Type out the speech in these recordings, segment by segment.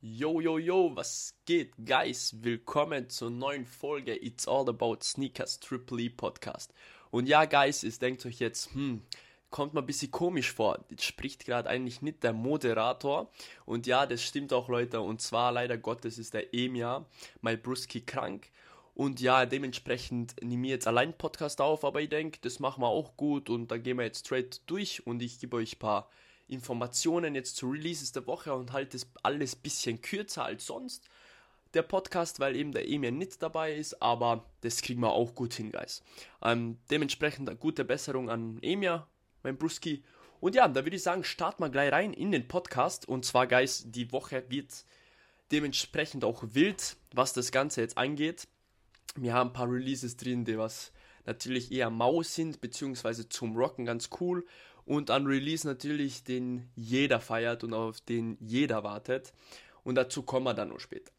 Yo, yo, yo, was geht, guys? Willkommen zur neuen Folge It's All About Sneakers Triple E Podcast. Und ja, guys, ihr denkt euch jetzt, hm, kommt mal ein bisschen komisch vor. Jetzt spricht gerade eigentlich nicht der Moderator. Und ja, das stimmt auch, Leute. Und zwar, leider Gottes, ist der Emia, mein Bruski, krank. Und ja, dementsprechend nehme ich jetzt allein Podcast auf, aber ich denke, das machen wir auch gut und dann gehen wir jetzt straight durch und ich gebe euch ein paar Informationen jetzt zu Releases der Woche und halte es alles bisschen kürzer als sonst. Der Podcast, weil eben der Emir nicht dabei ist, aber das kriegen wir auch gut hin, Guys. Ähm, dementsprechend eine gute Besserung an Emir, mein Bruski. Und ja, da würde ich sagen, starten wir gleich rein in den Podcast. Und zwar, Guys, die Woche wird dementsprechend auch wild, was das Ganze jetzt angeht. Wir haben ein paar Releases drin, die was natürlich eher mau sind, beziehungsweise zum Rocken ganz cool und an Release natürlich, den jeder feiert und auf den jeder wartet. Und dazu kommen wir dann noch später.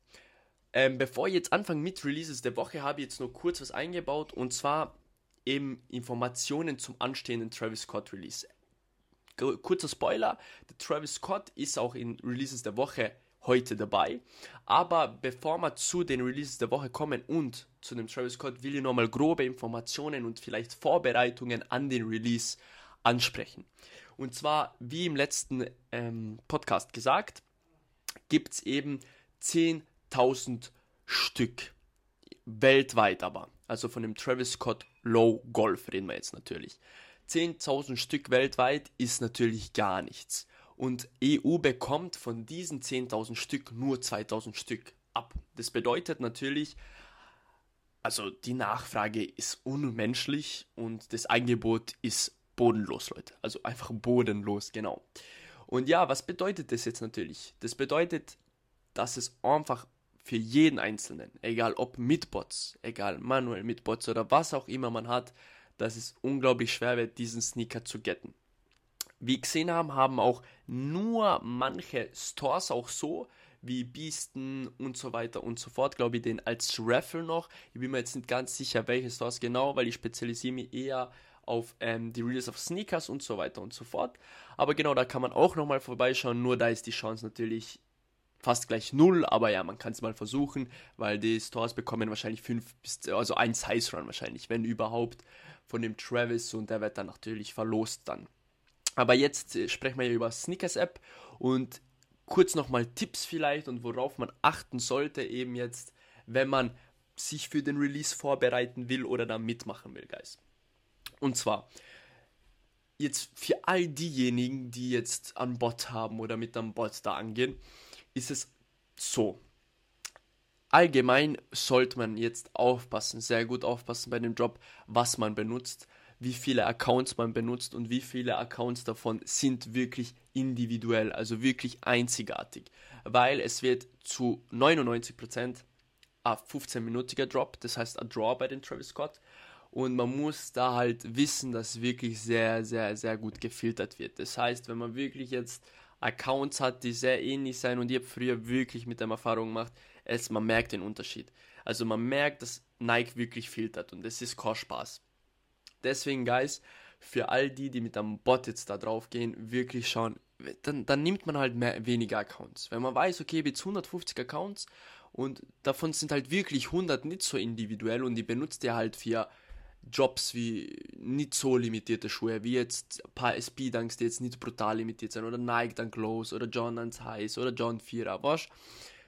Ähm, bevor ich jetzt anfange mit Releases der Woche, habe ich jetzt nur kurz was eingebaut und zwar eben Informationen zum anstehenden Travis Scott Release. Kurzer Spoiler, der Travis Scott ist auch in Releases der Woche heute dabei. Aber bevor wir zu den Releases der Woche kommen und zu dem Travis Scott, will ich nochmal grobe Informationen und vielleicht Vorbereitungen an den Release ansprechen. Und zwar, wie im letzten ähm, Podcast gesagt, gibt es eben 10.000 Stück. Weltweit aber. Also von dem Travis Scott Low Golf reden wir jetzt natürlich. 10.000 Stück weltweit ist natürlich gar nichts. Und EU bekommt von diesen 10.000 Stück nur 2.000 Stück ab. Das bedeutet natürlich, also die Nachfrage ist unmenschlich und das Angebot ist bodenlos, Leute. Also einfach bodenlos, genau. Und ja, was bedeutet das jetzt natürlich? Das bedeutet, dass es einfach für jeden Einzelnen, egal ob mit Bots, egal manuell mit Bots oder was auch immer man hat, dass es unglaublich schwer wird, diesen Sneaker zu getten. Wie gesehen haben, haben auch nur manche Stores auch so, wie Beasten und so weiter und so fort, glaube ich, den als Raffle noch. Ich bin mir jetzt nicht ganz sicher, welche Stores genau, weil ich spezialisiere mich eher auf ähm, die Release of Sneakers und so weiter und so fort. Aber genau, da kann man auch nochmal vorbeischauen, nur da ist die Chance natürlich fast gleich null, aber ja, man kann es mal versuchen, weil die Stores bekommen wahrscheinlich fünf bis, also ein Size Run wahrscheinlich, wenn überhaupt, von dem Travis und der wird dann natürlich verlost dann. Aber jetzt äh, sprechen wir über Sneakers App und kurz nochmal Tipps vielleicht und worauf man achten sollte eben jetzt, wenn man sich für den Release vorbereiten will oder da mitmachen will, Guys. Und zwar, jetzt für all diejenigen, die jetzt an Bot haben oder mit einem Bot da angehen, ist es so. Allgemein sollte man jetzt aufpassen, sehr gut aufpassen bei dem Job, was man benutzt, wie viele Accounts man benutzt und wie viele Accounts davon sind wirklich individuell, also wirklich einzigartig. Weil es wird zu 99% ein 15-minütiger Drop, das heißt ein Draw bei den Travis Scott und man muss da halt wissen, dass wirklich sehr, sehr, sehr gut gefiltert wird. Das heißt, wenn man wirklich jetzt Accounts hat, die sehr ähnlich sein und ihr früher wirklich mit der Erfahrung macht, es, man merkt den Unterschied. Also man merkt, dass Nike wirklich filtert und das ist kein Spaß. Deswegen, Guys, für all die, die mit einem Bot jetzt da drauf gehen, wirklich schauen, dann, dann nimmt man halt mehr, weniger Accounts. Wenn man weiß, okay, jetzt 150 Accounts und davon sind halt wirklich 100 nicht so individuell und die benutzt ihr halt für Jobs wie nicht so limitierte Schuhe, wie jetzt ein paar SB-Dunks, die jetzt nicht brutal limitiert sind, oder Nike Dunk Lows, oder John Duns Highs, oder John 4er, was?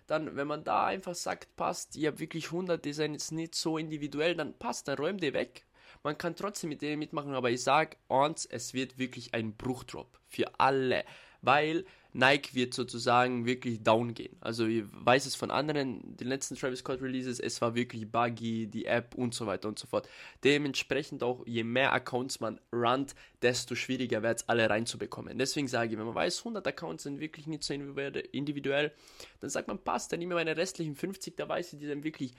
Dann, wenn man da einfach sagt, passt, ihr habt wirklich 100, die sind jetzt nicht so individuell, dann passt, dann räumt ihr weg. Man kann trotzdem mit denen mitmachen, aber ich sag uns, es wird wirklich ein Bruchdrop für alle, weil Nike wird sozusagen wirklich down gehen. Also ich weiß es von anderen, den letzten Travis Scott Releases, es war wirklich buggy, die App und so weiter und so fort. Dementsprechend auch, je mehr Accounts man runnt, desto schwieriger wird es alle reinzubekommen. Deswegen sage ich, wenn man weiß, 100 Accounts sind wirklich nicht so individuell, dann sagt man, passt, dann nehme meine restlichen 50, da weiß ich, die sind wirklich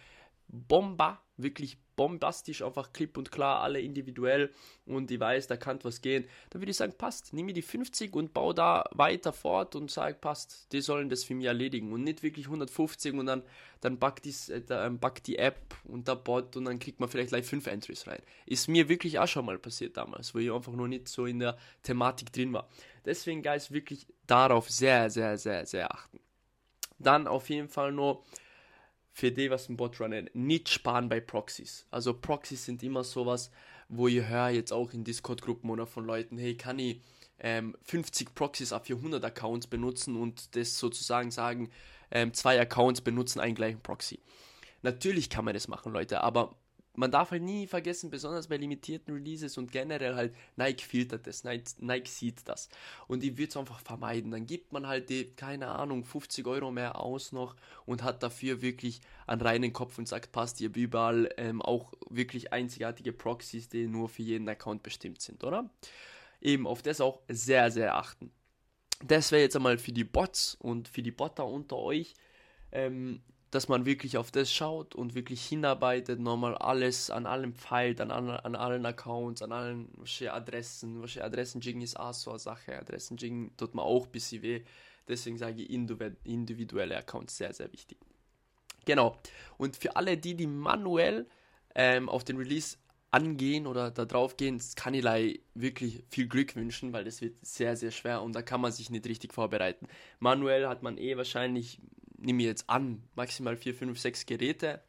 Bomba, wirklich bombastisch, einfach klipp und klar, alle individuell und ich weiß, da kann was gehen, dann würde ich sagen, passt, nimm mir die 50 und bau da weiter fort und sag, passt, die sollen das für mich erledigen und nicht wirklich 150 und dann, dann backt, dies, äh, ähm, backt die App und der Bot und dann kriegt man vielleicht gleich 5 Entries rein. Ist mir wirklich auch schon mal passiert damals, wo ich einfach noch nicht so in der Thematik drin war. Deswegen, Guys, wirklich darauf sehr, sehr, sehr, sehr achten. Dann auf jeden Fall nur für die, was im Bot runnen, nicht sparen bei Proxys. Also Proxys sind immer sowas, wo ihr hört jetzt auch in Discord-Gruppen oder von Leuten, hey, kann ich ähm, 50 Proxys auf 400 Accounts benutzen und das sozusagen sagen, ähm, zwei Accounts benutzen einen gleichen Proxy. Natürlich kann man das machen, Leute, aber man darf halt nie vergessen, besonders bei limitierten Releases und generell halt, Nike filtert das, Nike, Nike sieht das. Und ich würde es einfach vermeiden. Dann gibt man halt die, keine Ahnung, 50 Euro mehr aus noch und hat dafür wirklich einen reinen Kopf und sagt, passt, ihr überall ähm, auch wirklich einzigartige Proxys, die nur für jeden Account bestimmt sind, oder? Eben auf das auch sehr, sehr achten. Das wäre jetzt einmal für die Bots und für die Botter unter euch. Ähm, dass man wirklich auf das schaut und wirklich hinarbeitet, nochmal alles an allem feilt, an, an, an allen Accounts, an allen Adressen. Adressen-Jigging ist auch so eine Sache. Adressen-Jigging tut mir auch ein bisschen weh. Deswegen sage ich individuelle Accounts sehr, sehr wichtig. Genau. Und für alle, die, die manuell ähm, auf den Release angehen oder da drauf gehen, kann ich wirklich viel Glück wünschen, weil das wird sehr, sehr schwer und da kann man sich nicht richtig vorbereiten. Manuell hat man eh wahrscheinlich nehme ich jetzt an, maximal 4, 5, 6 Geräte.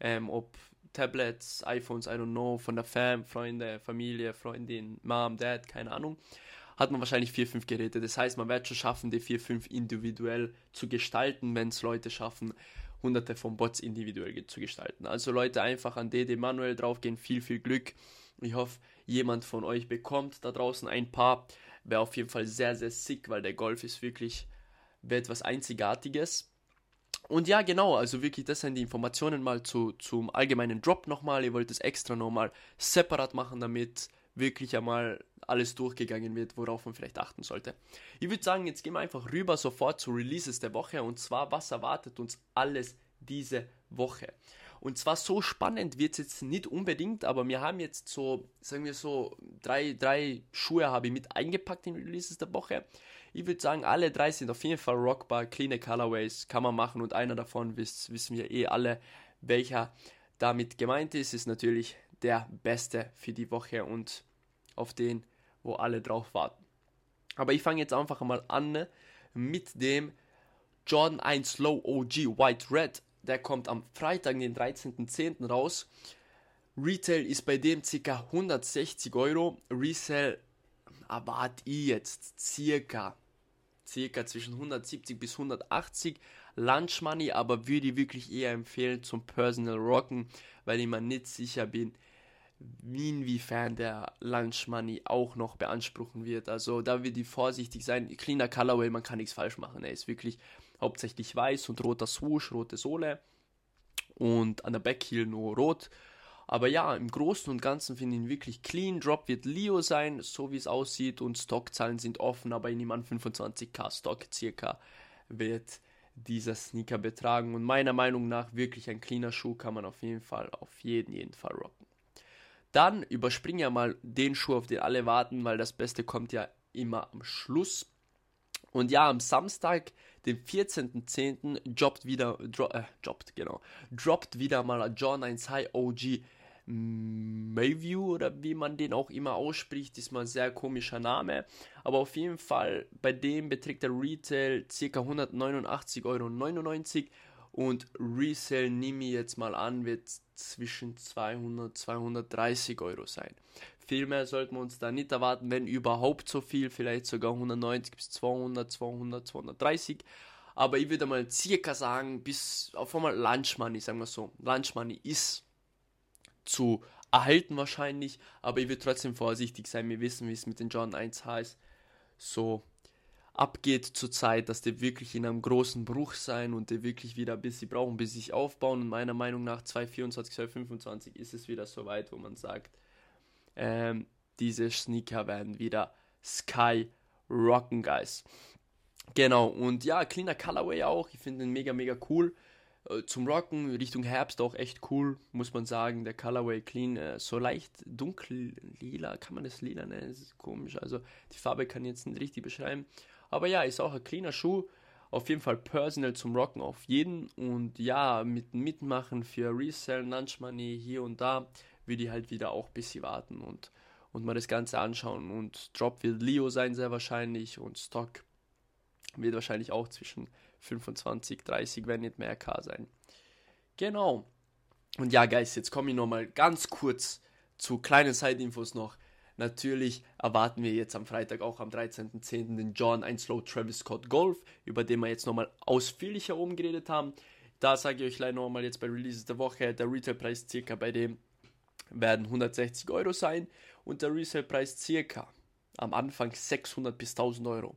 Ähm, ob Tablets, iPhones, I don't know, von der Fam, Freunde, Familie, Freundin, Mom, Dad, keine Ahnung, hat man wahrscheinlich 4, 5 Geräte. Das heißt, man wird schon schaffen, die 4, 5 individuell zu gestalten, wenn es Leute schaffen, hunderte von Bots individuell zu gestalten. Also Leute einfach an DD manuell draufgehen, viel, viel Glück. Ich hoffe, jemand von euch bekommt da draußen ein paar. Wäre auf jeden Fall sehr, sehr sick, weil der Golf ist wirklich etwas Einzigartiges. Und ja, genau, also wirklich, das sind die Informationen mal zu, zum allgemeinen Drop nochmal. Ihr wollt es extra nochmal separat machen, damit wirklich einmal alles durchgegangen wird, worauf man vielleicht achten sollte. Ich würde sagen, jetzt gehen wir einfach rüber sofort zu Releases der Woche und zwar, was erwartet uns alles diese Woche. Und zwar so spannend wird es jetzt nicht unbedingt, aber wir haben jetzt so, sagen wir so, drei, drei Schuhe habe ich mit eingepackt in Releases der Woche. Ich würde sagen, alle drei sind auf jeden Fall rockbar, clean Colorways kann man machen und einer davon wisst, wissen wir eh alle, welcher damit gemeint ist, ist natürlich der beste für die Woche und auf den, wo alle drauf warten. Aber ich fange jetzt einfach mal an mit dem Jordan 1 Low OG White Red. Der kommt am Freitag, den 13.10. raus. Retail ist bei dem ca. 160 Euro. Resell erwarte ich jetzt circa circa zwischen 170 bis 180 Lunch Money, aber würde ich wirklich eher empfehlen zum Personal Rocken, weil ich mir nicht sicher bin, inwiefern der Lunch Money auch noch beanspruchen wird. Also da wird ich vorsichtig sein. Cleaner Colorway, man kann nichts falsch machen. Er ist wirklich hauptsächlich weiß und roter Swoosh, rote Sohle und an der Backheel nur rot. Aber ja, im Großen und Ganzen finde ich ihn wirklich clean. Drop wird Leo sein, so wie es aussieht. Und Stockzahlen sind offen, aber ich nehme an 25k Stock circa wird dieser Sneaker betragen. Und meiner Meinung nach wirklich ein cleaner Schuh kann man auf jeden Fall, auf jeden, jeden Fall rocken. Dann überspringe ja mal den Schuh, auf den alle warten, weil das Beste kommt ja immer am Schluss. Und ja, am Samstag, den 14.10., droppt wieder, dro äh, droppt, genau, droppt wieder mal John 1 High OG Mayview oder wie man den auch immer ausspricht, ist mal ein sehr komischer Name. Aber auf jeden Fall, bei dem beträgt der Retail ca. 189,99 Euro und Resale nehme ich jetzt mal an, wird zwischen 200 230 Euro sein. Viel mehr sollten wir uns da nicht erwarten, wenn überhaupt so viel, vielleicht sogar 190 bis 200, 200, 230. Aber ich würde mal circa sagen, bis auf einmal Lunch Money, sagen wir so. Lunch Money ist zu erhalten wahrscheinlich, aber ich will trotzdem vorsichtig sein. Wir wissen, wie es mit den John 1H ist. So abgeht zurzeit, dass die wirklich in einem großen Bruch sein und die wirklich wieder ein bisschen brauchen, bis sie sich aufbauen. Und meiner Meinung nach 2024, 2025 ist es wieder so weit, wo man sagt, ähm, diese Sneaker werden wieder Sky rocken, guys. Genau, und ja, cleaner Colorway auch. Ich finde den mega, mega cool. Äh, zum Rocken Richtung Herbst auch echt cool, muss man sagen. Der Colorway Clean, äh, so leicht dunkel lila, kann man das lila nennen? Das ist komisch. Also die Farbe kann ich jetzt nicht richtig beschreiben. Aber ja, ist auch ein cleaner Schuh. Auf jeden Fall personal zum Rocken auf jeden. Und ja, mit Mitmachen für Resell, Lunch Money hier und da, würde ich halt wieder auch ein bisschen warten und, und mal das Ganze anschauen. Und Drop wird Leo sein, sehr wahrscheinlich. Und Stock wird wahrscheinlich auch zwischen 25, 30, wenn nicht mehr K sein. Genau. Und ja, Guys, jetzt komme ich nochmal ganz kurz zu kleinen Side-Infos noch. Natürlich erwarten wir jetzt am Freitag auch am 13.10. den John 1 Slow Travis Scott Golf, über den wir jetzt nochmal ausführlicher oben geredet haben. Da sage ich euch leider nochmal jetzt bei Releases der Woche, der Retailpreis circa bei dem werden 160 Euro sein und der Resale-Preis circa am Anfang 600 bis 1000 Euro.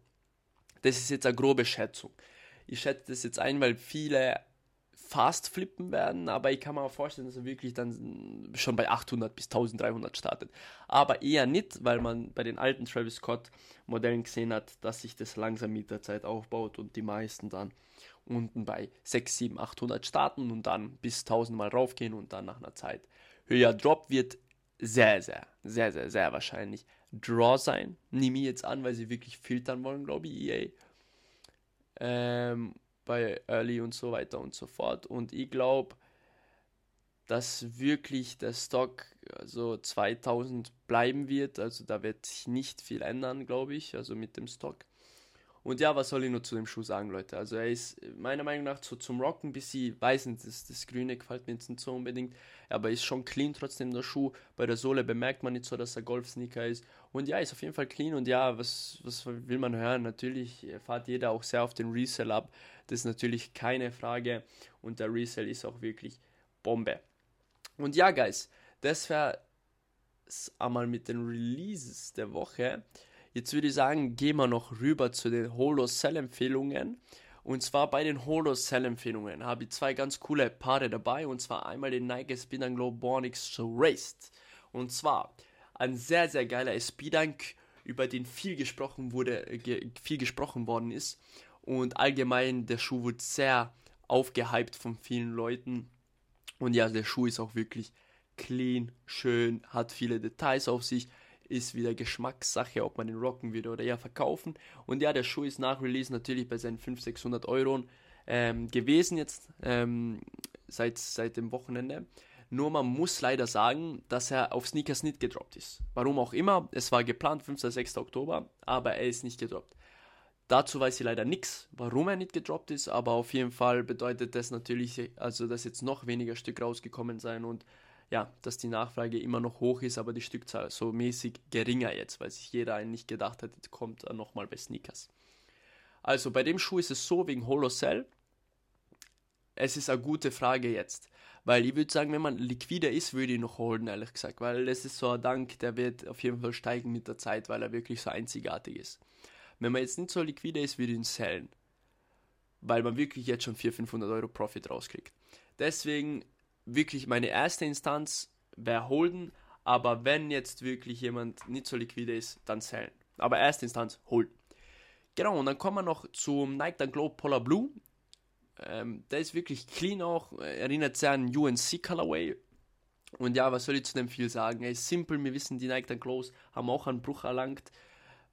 Das ist jetzt eine grobe Schätzung. Ich schätze das jetzt ein, weil viele fast flippen werden, aber ich kann mir vorstellen, dass er wirklich dann schon bei 800 bis 1300 startet. Aber eher nicht, weil man bei den alten Travis Scott Modellen gesehen hat, dass sich das langsam mit der Zeit aufbaut und die meisten dann unten bei 6, 7, 800 starten und dann bis 1000 mal raufgehen und dann nach einer Zeit höher Drop wird sehr, sehr, sehr, sehr, sehr wahrscheinlich Draw sein. Nehme ich jetzt an, weil sie wirklich filtern wollen, glaube ich, EA. Ähm, bei Early und so weiter und so fort. Und ich glaube, dass wirklich der Stock so also 2000 bleiben wird. Also da wird sich nicht viel ändern, glaube ich, also mit dem Stock. Und ja, was soll ich nur zu dem Schuh sagen, Leute? Also er ist meiner Meinung nach so zum Rocken, bis sie weiß nicht, das, das Grüne gefällt mir jetzt nicht so unbedingt, aber ist schon clean trotzdem der Schuh. Bei der Sohle bemerkt man nicht so, dass er Golf-Sneaker ist. Und ja, ist auf jeden Fall clean und ja, was, was will man hören? Natürlich fährt jeder auch sehr auf den Resell ab. Das ist natürlich keine Frage und der Resell ist auch wirklich Bombe. Und ja, Guys, das wäre einmal mit den Releases der Woche. Jetzt würde ich sagen, gehen wir noch rüber zu den Holo-Sell-Empfehlungen. Und zwar bei den Holo-Sell-Empfehlungen habe ich zwei ganz coole Paare dabei. Und zwar einmal den Nike Speed Glow Bornix Raced. Und zwar ein sehr, sehr geiler Speedank, über den viel gesprochen wurde, viel gesprochen worden ist. Und allgemein, der Schuh wird sehr aufgehypt von vielen Leuten. Und ja, der Schuh ist auch wirklich clean, schön, hat viele Details auf sich ist wieder Geschmackssache, ob man den rocken würde oder eher verkaufen. Und ja, der Schuh ist nach Release natürlich bei seinen 500, 600 Euro ähm, gewesen jetzt ähm, seit, seit dem Wochenende. Nur man muss leider sagen, dass er auf Sneakers nicht gedroppt ist. Warum auch immer, es war geplant 5. 6. Oktober, aber er ist nicht gedroppt. Dazu weiß ich leider nichts, warum er nicht gedroppt ist, aber auf jeden Fall bedeutet das natürlich, also dass jetzt noch weniger Stück rausgekommen sein und ja, dass die Nachfrage immer noch hoch ist, aber die Stückzahl so mäßig geringer jetzt, weil sich jeder eigentlich gedacht hat, jetzt kommt nochmal bei Sneakers. Also bei dem Schuh ist es so wegen Holocell. Es ist eine gute Frage jetzt. Weil ich würde sagen, wenn man liquider ist, würde ich noch holen, ehrlich gesagt. Weil das ist so ein Dank, der wird auf jeden Fall steigen mit der Zeit, weil er wirklich so einzigartig ist. Wenn man jetzt nicht so liquider ist, würde ich ihn sellen. Weil man wirklich jetzt schon 400, 500 Euro Profit rauskriegt. Deswegen wirklich meine erste Instanz wäre Holden, aber wenn jetzt wirklich jemand nicht so liquide ist, dann sellen. Aber erste Instanz Holden. Genau, und dann kommen wir noch zum Nike Dunk Glow Polar Blue. Ähm, der ist wirklich clean auch, erinnert sehr an UNC Colorway. Und ja, was soll ich zu dem viel sagen? Er ist simpel, wir wissen, die Nike Dunk Glows haben auch einen Bruch erlangt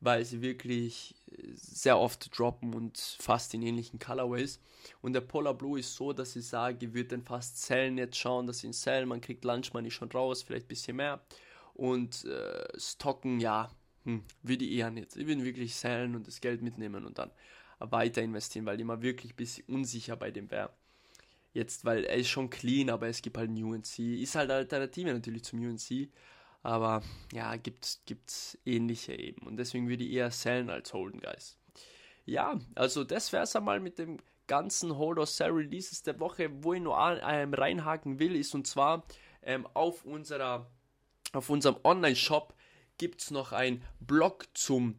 weil sie wirklich sehr oft droppen und fast in ähnlichen Colorways. Und der Polar Blue ist so, dass ich sage, würde den fast zählen jetzt schauen, dass sie ihn zählen, man kriegt Lunch Money schon raus, vielleicht ein bisschen mehr. Und äh, Stocken, ja, hm, würde ich eher nicht. Ich würde wirklich zählen und das Geld mitnehmen und dann weiter investieren, weil ich immer wirklich ein bisschen unsicher bei dem wäre. Jetzt, weil er ist schon clean, aber es gibt halt einen UNC. Ist halt eine Alternative natürlich zum UNC. Aber ja, gibt es ähnliche eben. Und deswegen würde ich eher sellen als holden, Guys. Ja, also das wäre es einmal mit dem ganzen Hold or Sell Releases der Woche. Wo ich nur ähm, reinhaken will, ist und zwar ähm, auf, unserer, auf unserem Online-Shop gibt es noch einen Blog zum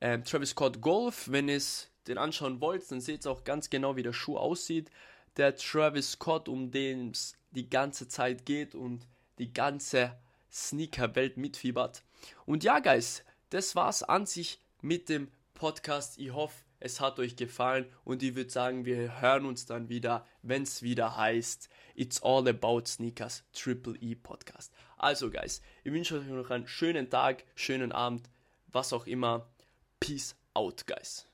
ähm, Travis Scott Golf. Wenn ihr den anschauen wollt, dann seht ihr auch ganz genau, wie der Schuh aussieht. Der Travis Scott, um den es die ganze Zeit geht und die ganze Sneaker-Welt mitfiebert. Und ja, Guys, das war's an sich mit dem Podcast. Ich hoffe, es hat euch gefallen und ich würde sagen, wir hören uns dann wieder, wenn es wieder heißt It's All About Sneakers Triple E Podcast. Also, Guys, ich wünsche euch noch einen schönen Tag, schönen Abend, was auch immer. Peace out, Guys.